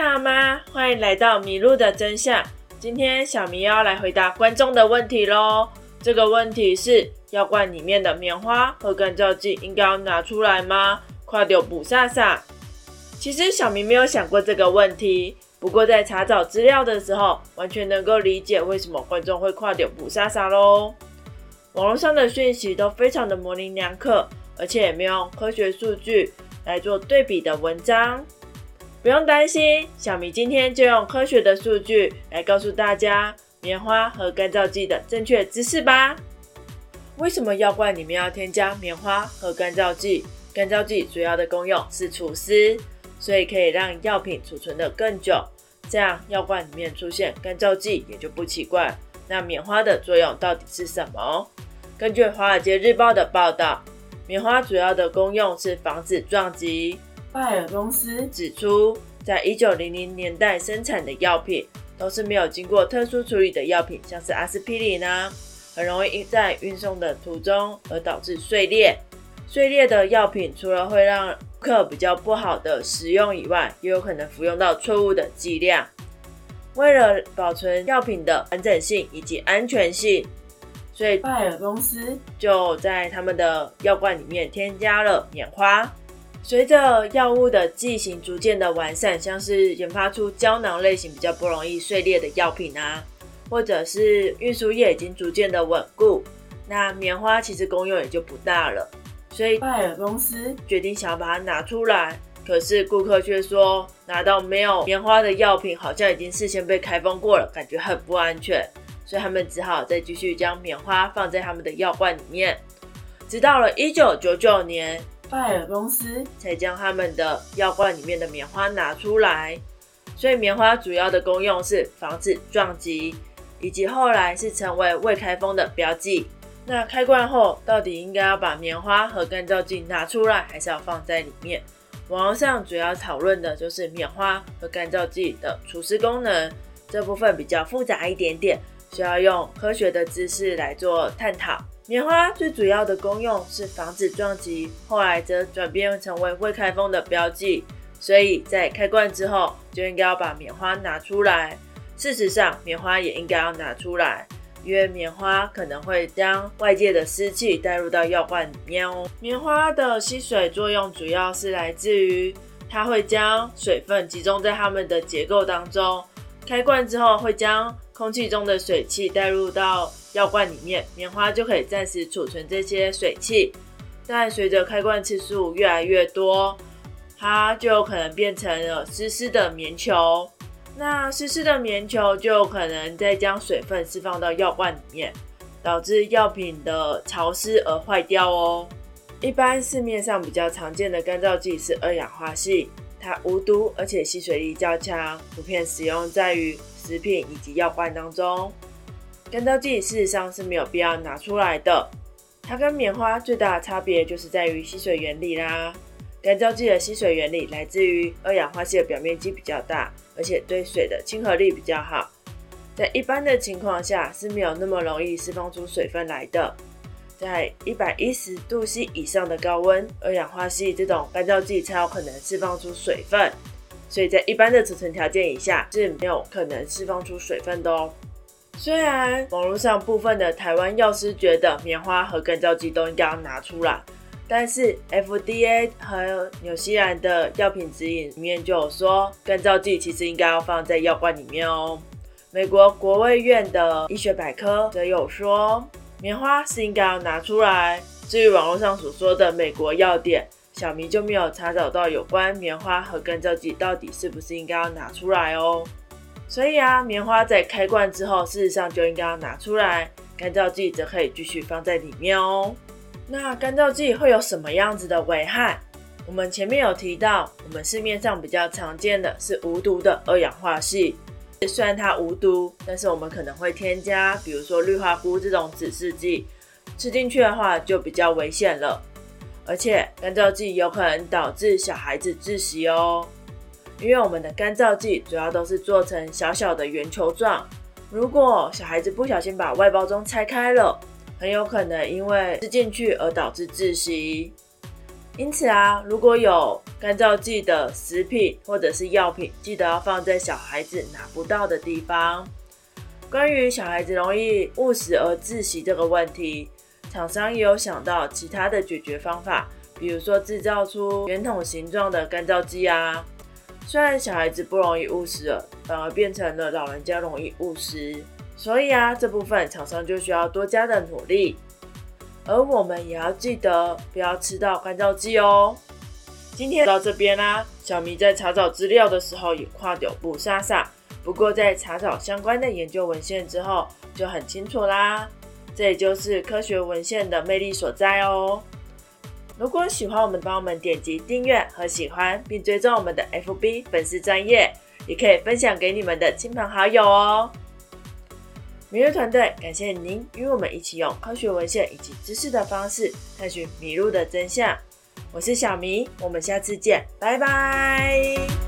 好吗？欢迎来到迷路的真相。今天小迷要来回答观众的问题喽。这个问题是：药罐里面的棉花和干燥剂应该要拿出来吗？快丢补萨萨。其实小明没有想过这个问题，不过在查找资料的时候，完全能够理解为什么观众会跨丢补萨萨喽。网络上的讯息都非常的模棱两可，而且也没有科学数据来做对比的文章。不用担心，小米今天就用科学的数据来告诉大家棉花和干燥剂的正确知识吧。为什么药罐里面要添加棉花和干燥剂？干燥剂主要的功用是除湿，所以可以让药品储存的更久，这样药罐里面出现干燥剂也就不奇怪。那棉花的作用到底是什么？根据《华尔街日报》的报道，棉花主要的功用是防止撞击。拜耳公司指出，在一九零零年代生产的药品都是没有经过特殊处理的药品，像是阿司匹林啊，很容易因在运送的途中而导致碎裂。碎裂的药品除了会让客比较不好的使用以外，也有可能服用到错误的剂量。为了保存药品的完整性以及安全性，所以拜耳公司就在他们的药罐里面添加了棉花。随着药物的剂型逐渐的完善，像是研发出胶囊类型比较不容易碎裂的药品啊，或者是运输业已经逐渐的稳固，那棉花其实功用也就不大了。所以拜耳公司决定想要把它拿出来，可是顾客却说拿到没有棉花的药品好像已经事先被开封过了，感觉很不安全，所以他们只好再继续将棉花放在他们的药罐里面，直到了一九九九年。拜耳公司才将他们的药罐里面的棉花拿出来，所以棉花主要的功用是防止撞击，以及后来是成为未开封的标记。那开罐后到底应该要把棉花和干燥剂拿出来，还是要放在里面？网上主要讨论的就是棉花和干燥剂的除湿功能，这部分比较复杂一点点，需要用科学的知识来做探讨。棉花最主要的功用是防止撞击，后来则转变成为未开封的标记，所以在开罐之后就应该要把棉花拿出来。事实上，棉花也应该要拿出来，因为棉花可能会将外界的湿气带入到药罐里面哦。棉花的吸水作用主要是来自于它会将水分集中在它们的结构当中，开罐之后会将空气中的水汽带入到。药罐里面棉花就可以暂时储存这些水汽，但随着开罐次数越来越多，它就有可能变成了湿湿的棉球。那湿湿的棉球就有可能再将水分释放到药罐里面，导致药品的潮湿而坏掉哦。一般市面上比较常见的干燥剂是二氧化锡，它无毒而且吸水力较强，普遍使用在于食品以及药罐当中。干燥剂事实上是没有必要拿出来的，它跟棉花最大的差别就是在于吸水原理啦。干燥剂的吸水原理来自于二氧化锡的表面积比较大，而且对水的亲和力比较好，在一般的情况下是没有那么容易释放出水分来的。在一百一十度 C 以上的高温，二氧化锡这种干燥剂才有可能释放出水分，所以在一般的储存条件以下是没有可能释放出水分的哦。虽然网络上部分的台湾药师觉得棉花和干燥剂都应该要拿出来，但是 FDA 和纽西兰的药品指引里面就有说，干燥剂其实应该要放在药罐里面哦。美国国卫院的医学百科则有说，棉花是应该要拿出来。至于网络上所说的美国药典，小明就没有查找到有关棉花和干燥剂到底是不是应该要拿出来哦。所以啊，棉花在开罐之后，事实上就应该要拿出来，干燥剂则可以继续放在里面哦。那干燥剂会有什么样子的危害？我们前面有提到，我们市面上比较常见的是无毒的二氧化锡。虽然它无毒，但是我们可能会添加，比如说氯化钴这种指示剂，吃进去的话就比较危险了。而且干燥剂有可能导致小孩子窒息哦。因为我们的干燥剂主要都是做成小小的圆球状，如果小孩子不小心把外包装拆开了，很有可能因为吃进去而导致窒息。因此啊，如果有干燥剂的食品或者是药品，记得要放在小孩子拿不到的地方。关于小孩子容易误食而窒息这个问题，厂商也有想到其他的解决方法，比如说制造出圆筒形状的干燥剂啊。虽然小孩子不容易误食，反而变成了老人家容易误食，所以啊，这部分厂商就需要多加的努力。而我们也要记得不要吃到干燥剂哦。今天到这边啦，小迷在查找资料的时候也跨掉不傻傻。不过在查找相关的研究文献之后，就很清楚啦。这也就是科学文献的魅力所在哦。如果喜欢我们，帮我们点击订阅和喜欢，并追踪我们的 FB 粉丝专业，也可以分享给你们的亲朋好友哦。麋鹿团队感谢您与我们一起用科学文献以及知识的方式探寻迷路的真相。我是小明，我们下次见，拜拜。